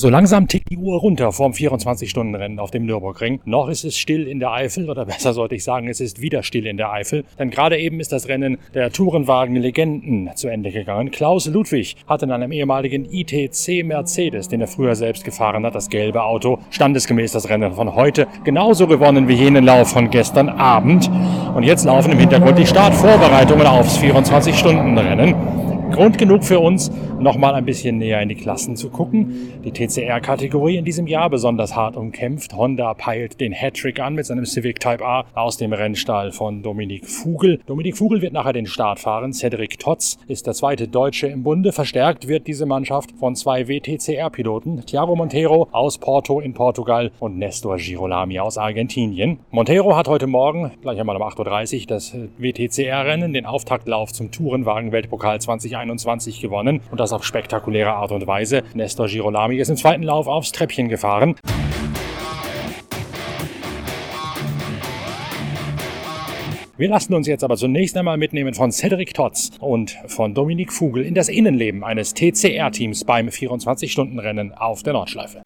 So langsam tickt die Uhr runter vorm 24-Stunden-Rennen auf dem Nürburgring. Noch ist es still in der Eifel, oder besser sollte ich sagen, es ist wieder still in der Eifel. Denn gerade eben ist das Rennen der Tourenwagen-Legenden zu Ende gegangen. Klaus Ludwig hat in einem ehemaligen ITC Mercedes, den er früher selbst gefahren hat, das gelbe Auto, standesgemäß das Rennen von heute genauso gewonnen wie jenen Lauf von gestern Abend. Und jetzt laufen im Hintergrund die Startvorbereitungen aufs 24-Stunden-Rennen. Grund genug für uns, nochmal ein bisschen näher in die Klassen zu gucken. Die TCR-Kategorie in diesem Jahr besonders hart umkämpft. Honda peilt den Hattrick an mit seinem Civic Type A aus dem Rennstall von Dominik Fugel. Dominik Fugel wird nachher den Start fahren. Cedric Totz ist der zweite Deutsche im Bunde. Verstärkt wird diese Mannschaft von zwei WTCR-Piloten. Thiago Montero aus Porto in Portugal und Nestor Girolami aus Argentinien. Montero hat heute Morgen, gleich einmal um 8.30 Uhr, das WTCR-Rennen, den Auftaktlauf zum Tourenwagen-Weltpokal 2021 2021 gewonnen und das auf spektakuläre Art und Weise. Nestor Girolami ist im zweiten Lauf aufs Treppchen gefahren. Wir lassen uns jetzt aber zunächst einmal mitnehmen von Cedric Totz und von Dominik Fugel in das Innenleben eines TCR-Teams beim 24-Stunden-Rennen auf der Nordschleife.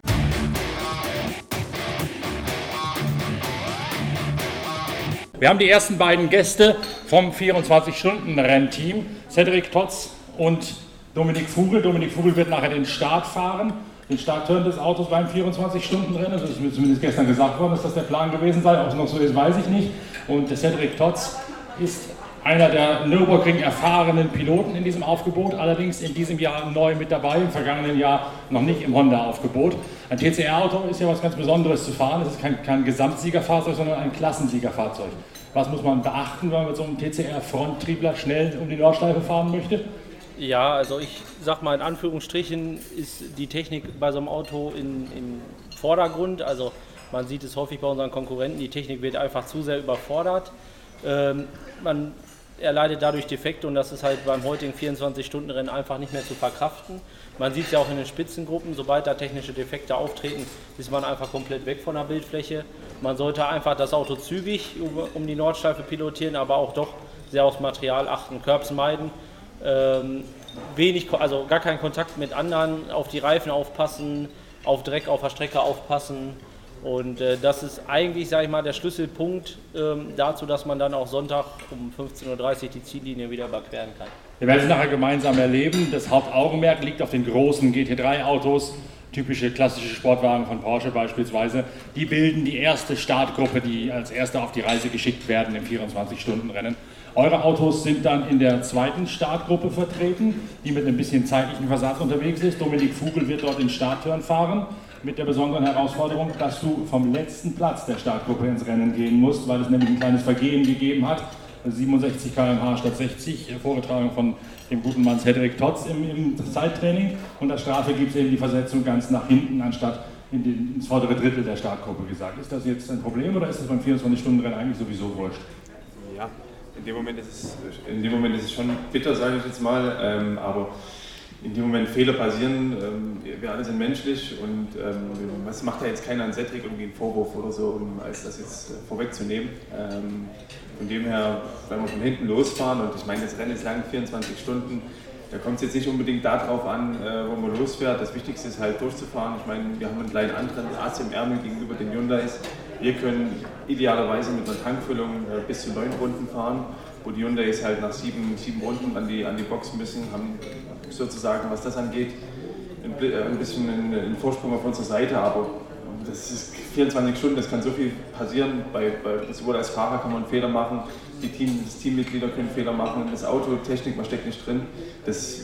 Wir haben die ersten beiden Gäste vom 24-Stunden-Rennteam, Cedric Totz und Dominik Vogel. Dominik Vogel wird nachher den Start fahren, den Startturn des Autos beim 24-Stunden-Rennen. Das ist mir zumindest gestern gesagt worden, dass das der Plan gewesen sei. Ob es noch so ist, weiß ich nicht. Und Cedric Totz ist einer der Nürburgring erfahrenen Piloten in diesem Aufgebot, allerdings in diesem Jahr neu mit dabei, im vergangenen Jahr noch nicht im Honda-Aufgebot. Ein TCR-Auto ist ja was ganz Besonderes zu fahren. Es ist kein, kein Gesamtsiegerfahrzeug, sondern ein Klassensiegerfahrzeug. Was muss man beachten, wenn man mit so einem TCR-Fronttriebler schnell um die Nordschleife fahren möchte? Ja, also ich sag mal in Anführungsstrichen ist die Technik bei so einem Auto in, im Vordergrund. Also man sieht es häufig bei unseren Konkurrenten, die Technik wird einfach zu sehr überfordert. Ähm, man erleidet dadurch Defekte und das ist halt beim heutigen 24-Stunden-Rennen einfach nicht mehr zu verkraften. Man sieht es ja auch in den Spitzengruppen, sobald da technische Defekte auftreten, ist man einfach komplett weg von der Bildfläche. Man sollte einfach das Auto zügig um die Nordschleife pilotieren, aber auch doch sehr aufs Material achten, Curbs meiden ähm, wenig, also gar keinen Kontakt mit anderen, auf die Reifen aufpassen, auf Dreck auf der Strecke aufpassen. Und äh, das ist eigentlich, sage ich mal, der Schlüsselpunkt ähm, dazu, dass man dann auch Sonntag um 15.30 Uhr die Ziellinie wieder überqueren kann. Wir werden es nachher gemeinsam erleben. Das Hauptaugenmerk liegt auf den großen GT3-Autos, typische klassische Sportwagen von Porsche beispielsweise. Die bilden die erste Startgruppe, die als erste auf die Reise geschickt werden im 24-Stunden-Rennen. Eure Autos sind dann in der zweiten Startgruppe vertreten, die mit ein bisschen zeitlichen Versatz unterwegs ist. Dominik Vogel wird dort den Startturn fahren, mit der besonderen Herausforderung, dass du vom letzten Platz der Startgruppe ins Rennen gehen musst, weil es nämlich ein kleines Vergehen gegeben hat. 67 km/h statt 60, vorgetragen von dem guten Mann Cedric Totz im, im Zeittraining. Und als Strafe gibt es eben die Versetzung ganz nach hinten, anstatt in den, ins vordere Drittel der Startgruppe gesagt. Ist das jetzt ein Problem oder ist das beim 24-Stunden-Rennen eigentlich sowieso wurscht? Ja, in dem Moment ist es, in dem Moment ist es schon bitter, sage ich jetzt mal, ähm, aber in dem Moment Fehler passieren, ähm, wir alle sind menschlich und ähm, es macht ja jetzt keiner an Cedric irgendwie einen Vorwurf oder so, um als das jetzt äh, vorwegzunehmen. Ähm, von dem her, wenn wir von hinten losfahren und ich meine, das Rennen ist lang, 24 Stunden, da kommt es jetzt nicht unbedingt darauf an, äh, wo man losfährt. Das Wichtigste ist halt durchzufahren. Ich meine, wir haben einen kleinen anderen Ass im Ärmel gegenüber den Hyundais. Wir können idealerweise mit einer Tankfüllung äh, bis zu neun Runden fahren, wo die Hyundais halt nach sieben, sieben Runden an die, an die Box müssen, haben sozusagen, was das angeht, ein, äh, bisschen einen, Vorsprung auf unserer Seite, aber das ist 24 Stunden, das kann so viel passieren. Bei, bei, sowohl als Fahrer kann man einen Fehler machen, die Team, das Teammitglieder können Fehler machen, das Auto, Technik, man steckt nicht drin. Das,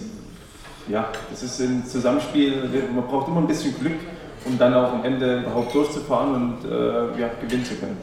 ja, das ist ein Zusammenspiel, man braucht immer ein bisschen Glück, um dann auch am Ende überhaupt durchzufahren und äh, ja, gewinnen zu können.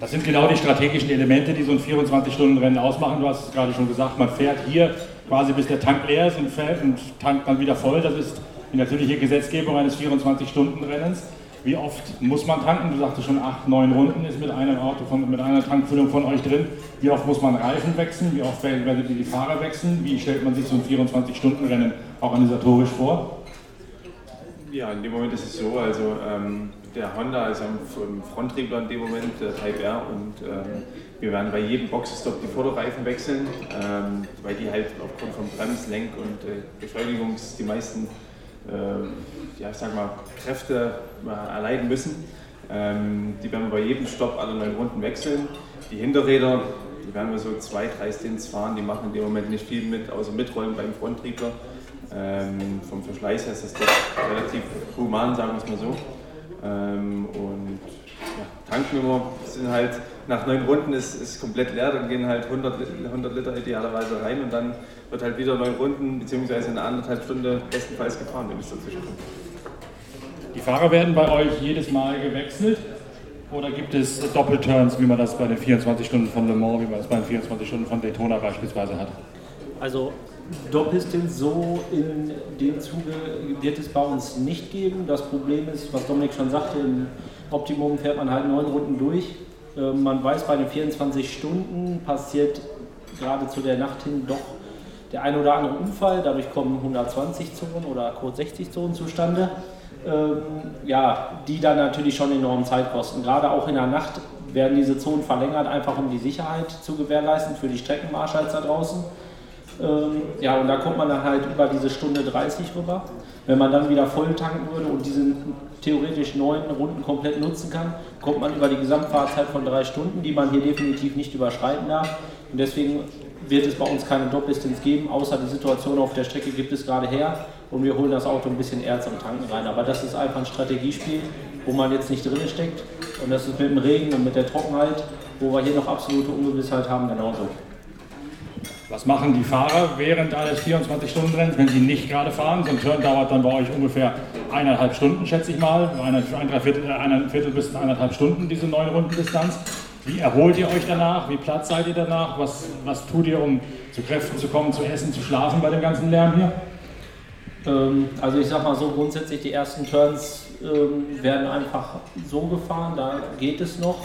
Das sind genau die strategischen Elemente, die so ein 24-Stunden-Rennen ausmachen. Du hast es gerade schon gesagt, man fährt hier quasi bis der Tank leer ist und fährt und tankt dann wieder voll. Das ist die natürliche Gesetzgebung eines 24-Stunden-Rennens. Wie oft muss man tanken? Du sagtest schon, acht, neun Runden ist mit einem Auto, von, mit einer Tankfüllung von euch drin. Wie oft muss man Reifen wechseln? Wie oft werdet ihr die Fahrer wechseln? Wie stellt man sich so ein 24-Stunden-Rennen organisatorisch vor? Ja, in dem Moment ist es so, also ähm, der Honda ist am Fronttriebler in dem Moment, der Type R, und ähm, wir werden bei jedem Boxenstopp die Vorderreifen wechseln, ähm, weil die halt aufgrund von Brems-, Lenk- und äh, Beschleunigungs die meisten ja, ich sag mal, Kräfte erleiden müssen. Ähm, die werden wir bei jedem Stopp alle neun Runden wechseln. Die Hinterräder, die werden wir so zwei, drei Stints fahren, die machen in dem Moment nicht viel mit, außer mitrollen beim Fronttriebler. Ähm, vom Verschleiß her ist das doch relativ human, sagen wir es mal so. Ähm, und ja, tanken immer, sind halt nach neun Runden ist, ist komplett leer, dann gehen halt 100, 100 Liter idealerweise rein und dann wird halt wieder neun Runden beziehungsweise eine anderthalb Stunde bestenfalls gefahren, wenn es dazwischen kommt. Die Fahrer werden bei euch jedes Mal gewechselt oder gibt es Doppelturns, wie man das bei den 24 Stunden von Le Mans, wie man das bei den 24 Stunden von Daytona beispielsweise hat? Also Doppelstins so in dem Zuge wird es bei uns nicht geben. Das Problem ist, was Dominik schon sagte, im Optimum fährt man halt neun Runden durch. Ähm, man weiß, bei den 24 Stunden passiert gerade zu der Nacht hin doch der ein oder andere Unfall. Dadurch kommen 120 Zonen oder kurz 60 Zonen zustande. Ähm, ja, die dann natürlich schon enorm Zeit kosten. Gerade auch in der Nacht werden diese Zonen verlängert, einfach um die Sicherheit zu gewährleisten für die Streckenmarschalls da draußen. Ähm, ja, und da kommt man dann halt über diese Stunde 30 rüber. Wenn man dann wieder voll tanken würde und diese theoretisch neun Runden komplett nutzen kann, kommt man über die Gesamtfahrzeit von drei Stunden, die man hier definitiv nicht überschreiten darf. Und deswegen wird es bei uns keine Doppeldistanz geben, außer die Situation auf der Strecke gibt es gerade her und wir holen das Auto ein bisschen eher zum Tanken rein. Aber das ist einfach ein Strategiespiel, wo man jetzt nicht drin steckt. Und das ist mit dem Regen und mit der Trockenheit, wo wir hier noch absolute Ungewissheit haben, genauso. Was machen die Fahrer während eines 24-Stunden-Rennens, wenn sie nicht gerade fahren? So ein Turn dauert dann bei euch ungefähr eineinhalb Stunden, schätze ich mal. Ein, ein, Viertel, äh, ein Viertel bis eineinhalb Stunden, diese neun Runden Distanz. Wie erholt ihr euch danach? Wie platt seid ihr danach? Was, was tut ihr, um zu Kräften zu kommen, zu essen, zu schlafen bei dem ganzen Lärm hier? Ähm, also ich sag mal so, grundsätzlich die ersten Turns ähm, werden einfach so gefahren, da geht es noch.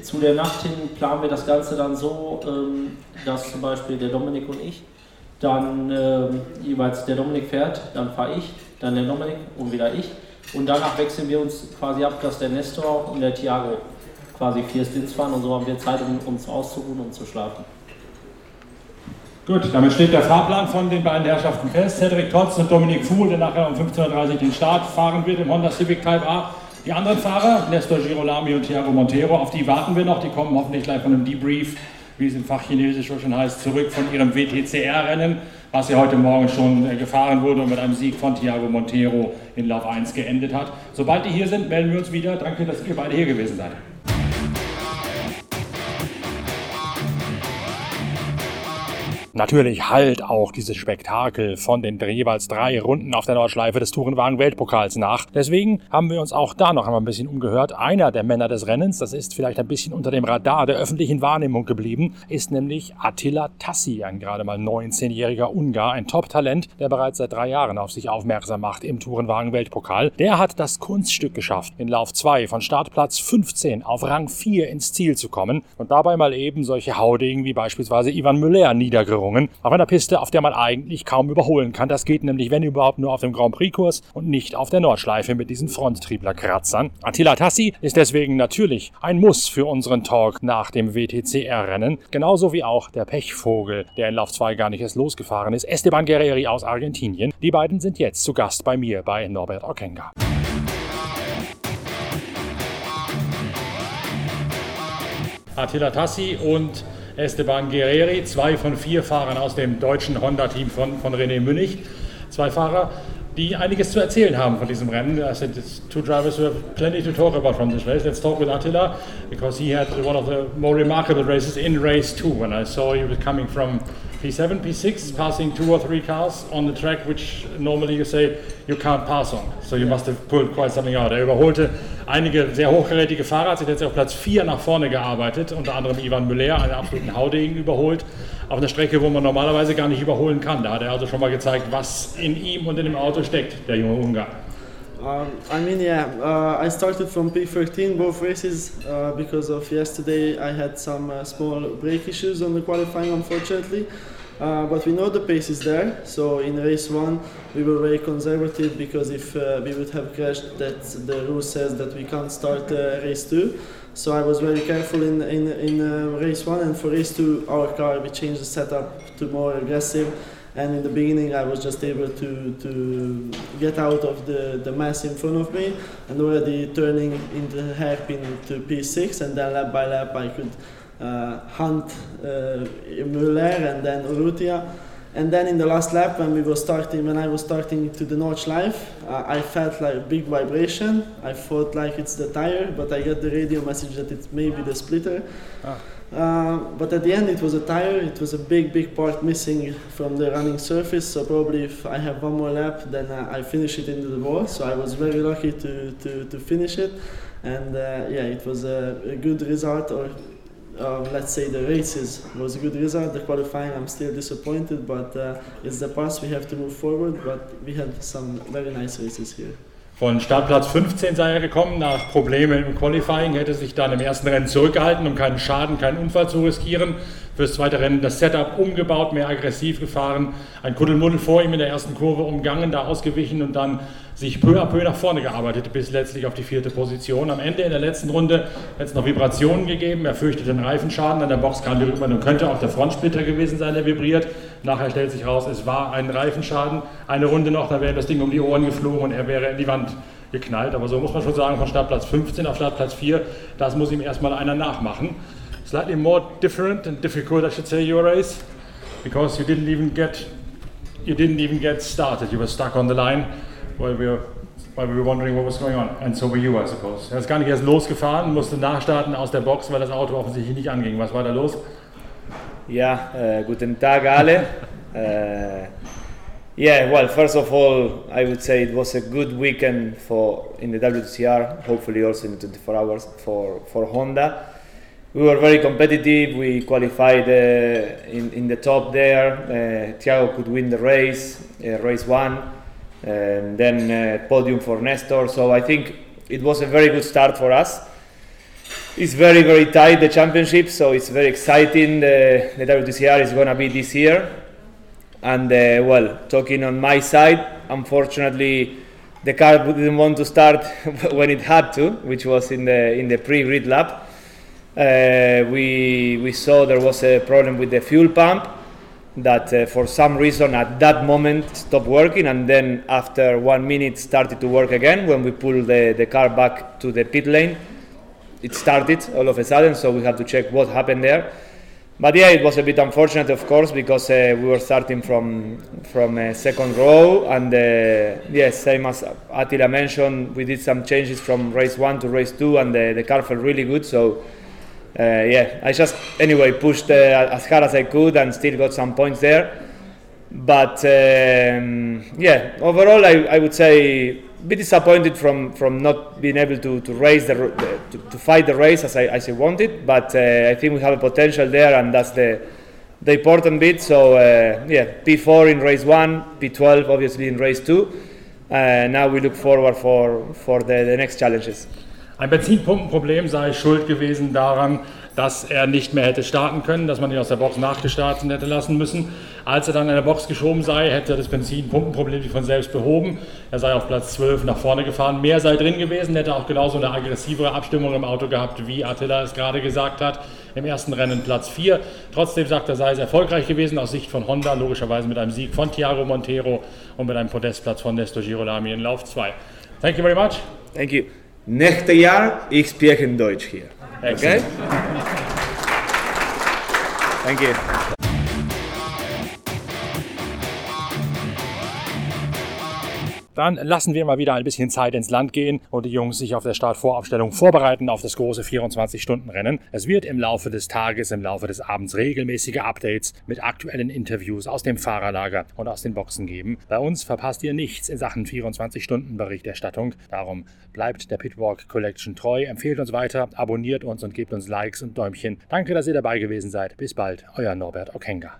Zu der Nacht hin planen wir das Ganze dann so, ähm, dass zum Beispiel der Dominik und ich dann äh, jeweils der Dominik fährt, dann fahre ich, dann der Dominik und wieder ich. Und danach wechseln wir uns quasi ab, dass der Nestor und der Thiago quasi vier Stints fahren und so haben wir Zeit, um uns auszuruhen und zu schlafen. Gut, damit steht der Fahrplan von den beiden Herrschaften fest. Cedric Totz und Dominik Fuhl, der nachher um 15.30 Uhr den Start fahren wird im Honda Civic Type A. Die anderen Fahrer, Nestor Girolami und Thiago Montero, auf die warten wir noch. Die kommen hoffentlich gleich von einem Debrief, wie es im Fachchinesisch schon heißt, zurück von ihrem WTCR-Rennen, was ja heute Morgen schon äh, gefahren wurde und mit einem Sieg von Thiago Montero in Lauf 1 geendet hat. Sobald die hier sind, melden wir uns wieder. Danke, dass ihr beide hier gewesen seid. Natürlich halt auch dieses Spektakel von den jeweils drei Runden auf der Nordschleife des Tourenwagen-Weltpokals nach. Deswegen haben wir uns auch da noch einmal ein bisschen umgehört. Einer der Männer des Rennens, das ist vielleicht ein bisschen unter dem Radar der öffentlichen Wahrnehmung geblieben, ist nämlich Attila Tassi, ein gerade mal 19-jähriger Ungar, ein Top-Talent, der bereits seit drei Jahren auf sich aufmerksam macht im Tourenwagen-Weltpokal. Der hat das Kunststück geschafft, in Lauf 2 von Startplatz 15 auf Rang 4 ins Ziel zu kommen und dabei mal eben solche Haudegen wie beispielsweise Ivan Müller niedergerungen Steuerungen auf einer Piste, auf der man eigentlich kaum überholen kann. Das geht nämlich, wenn überhaupt, nur auf dem Grand Prix-Kurs und nicht auf der Nordschleife mit diesen Fronttriebler-Kratzern. Attila Tassi ist deswegen natürlich ein Muss für unseren Talk nach dem WTCR-Rennen, genauso wie auch der Pechvogel, der in Lauf 2 gar nicht erst losgefahren ist, Esteban Guerreri aus Argentinien. Die beiden sind jetzt zu Gast bei mir bei Norbert Okenga. Attila Tassi und Esteban Guerreri, zwei von vier Fahrern aus dem deutschen Honda-Team von, von René Münnig. Zwei Fahrer, die einiges zu erzählen haben von diesem Rennen. I said it's two drivers who have plenty to talk about from this race. Let's talk with Attila because he had one of the more remarkable races in race two when I saw was coming from P7, P6, passing two or three cars on the track, which normally you say you can't pass on. So you must have pulled quite something out. Er überholte einige sehr hochgerätige Fahrer, hat sich jetzt auf Platz 4 nach vorne gearbeitet, unter anderem Ivan Müller, einen absoluten Haudegen überholt, auf einer Strecke, wo man normalerweise gar nicht überholen kann. Da hat er also schon mal gezeigt, was in ihm und in dem Auto steckt, der junge Ungar. Um, I mean, yeah, uh, I started from P13 both races uh, because of yesterday I had some uh, small brake issues on the qualifying, unfortunately. Uh, but we know the pace is there. So in race one, we were very conservative because if uh, we would have crashed, that the rule says that we can't start uh, race two. So I was very careful in in, in race one, and for race two, our car we changed the setup to more aggressive and in the beginning I was just able to, to get out of the, the mess in front of me and already turning into hairpin to P6 and then lap by lap I could uh, hunt uh, Müller and then Urrutia. And then in the last lap, when we were starting, when I was starting to the notch live, uh, I felt like a big vibration. I thought like it's the tire, but I got the radio message that it's maybe the splitter. Ah. Uh, but at the end, it was a tire. It was a big, big part missing from the running surface. So probably if I have one more lap, then uh, I finish it into the wall. So I was very lucky to, to, to finish it. And uh, yeah, it was a, a good result, or let's say the races was a good result. The qualifying, I'm still disappointed, but uh, it's the past. We have to move forward. But we had some very nice races here. Von Startplatz 15 sei er gekommen, nach Problemen im Qualifying, hätte sich dann im ersten Rennen zurückgehalten, um keinen Schaden, keinen Unfall zu riskieren. Fürs zweite Rennen das Setup umgebaut, mehr aggressiv gefahren, ein Kuddelmuddel vor ihm in der ersten Kurve umgangen, da ausgewichen und dann sich peu à peu nach vorne gearbeitet, bis letztlich auf die vierte Position. Am Ende in der letzten Runde hat es noch Vibrationen gegeben, er fürchtet den Reifenschaden, an der Box kam die Rückmeldung, könnte auch der Frontsplitter gewesen sein, der vibriert. Nachher stellt sich raus, es war ein Reifenschaden. Eine Runde noch, da wäre das Ding um die Ohren geflogen und er wäre in die Wand geknallt. Aber so muss man schon sagen, von Startplatz 15 auf Startplatz 4, das muss ihm erstmal einer nachmachen. Slightly more different and difficult, I should say, your race, because you didn't even get you didn't even get started. You were stuck on the line while we were while we were wondering what was going on. And so were you, I suppose. Er ist gar nicht erst losgefahren, musste nachstarten aus der Box, weil das Auto offensichtlich nicht anging. Was war da los? Ja, uh, guten Tag alle. uh, yeah, well, first of all, I would say it was a good weekend for in the WTCR. Hopefully, also in 24 hours for for Honda. We were very competitive. We qualified uh, in in the top there. Uh, Thiago could win the race, uh, race one, and then uh, podium for Nestor. So I think it was a very good start for us it's very very tight the championship so it's very exciting. The, the WTCR is going to be this year. And uh, well talking on my side unfortunately the car didn't want to start when it had to which was in the in the pre-grid lap uh, we we saw there was a problem with the fuel pump that uh, for some reason at that moment stopped working and then after one minute started to work again when we pulled the, the car back to the pit lane it started all of a sudden, so we have to check what happened there. But yeah, it was a bit unfortunate, of course, because uh, we were starting from from a second row, and uh, yes, same as Attila mentioned, we did some changes from race one to race two, and the, the car felt really good. So uh, yeah, I just anyway pushed uh, as hard as I could, and still got some points there. But um, yeah, overall, I, I would say bit disappointed from from not being able to to the, the to, to, fight the race as I as I wanted. But uh, I think we have a potential there, and that's the the important bit. So uh, yeah, P4 in race one, P12 obviously in race two. Uh, now we look forward for for the, the next challenges. Ein Benzinpumpenproblem sei schuld gewesen daran, dass er nicht mehr hätte starten können, dass man ihn aus der Box nachgestartet hätte lassen müssen. Als er dann in der Box geschoben sei, hätte er das Benzinpumpenproblem von selbst behoben. Er sei auf Platz 12 nach vorne gefahren. Mehr sei drin gewesen, hätte auch genauso eine aggressivere Abstimmung im Auto gehabt, wie Attila es gerade gesagt hat. Im ersten Rennen Platz 4. Trotzdem sagt er, sei es erfolgreich gewesen aus Sicht von Honda, logischerweise mit einem Sieg von Thiago Montero und mit einem Podestplatz von Nestor Girolami in Lauf 2. Thank you very much. Thank you. Nächstes Jahr, ich spreche Deutsch hier. Okay? Thank you. Dann lassen wir mal wieder ein bisschen Zeit ins Land gehen und die Jungs sich auf der Startvoraufstellung vorbereiten auf das große 24-Stunden-Rennen. Es wird im Laufe des Tages, im Laufe des Abends regelmäßige Updates mit aktuellen Interviews aus dem Fahrerlager und aus den Boxen geben. Bei uns verpasst ihr nichts in Sachen 24-Stunden-Berichterstattung. Darum bleibt der Pitwalk Collection treu, empfehlt uns weiter, abonniert uns und gebt uns Likes und Däumchen. Danke, dass ihr dabei gewesen seid. Bis bald, euer Norbert Okenga.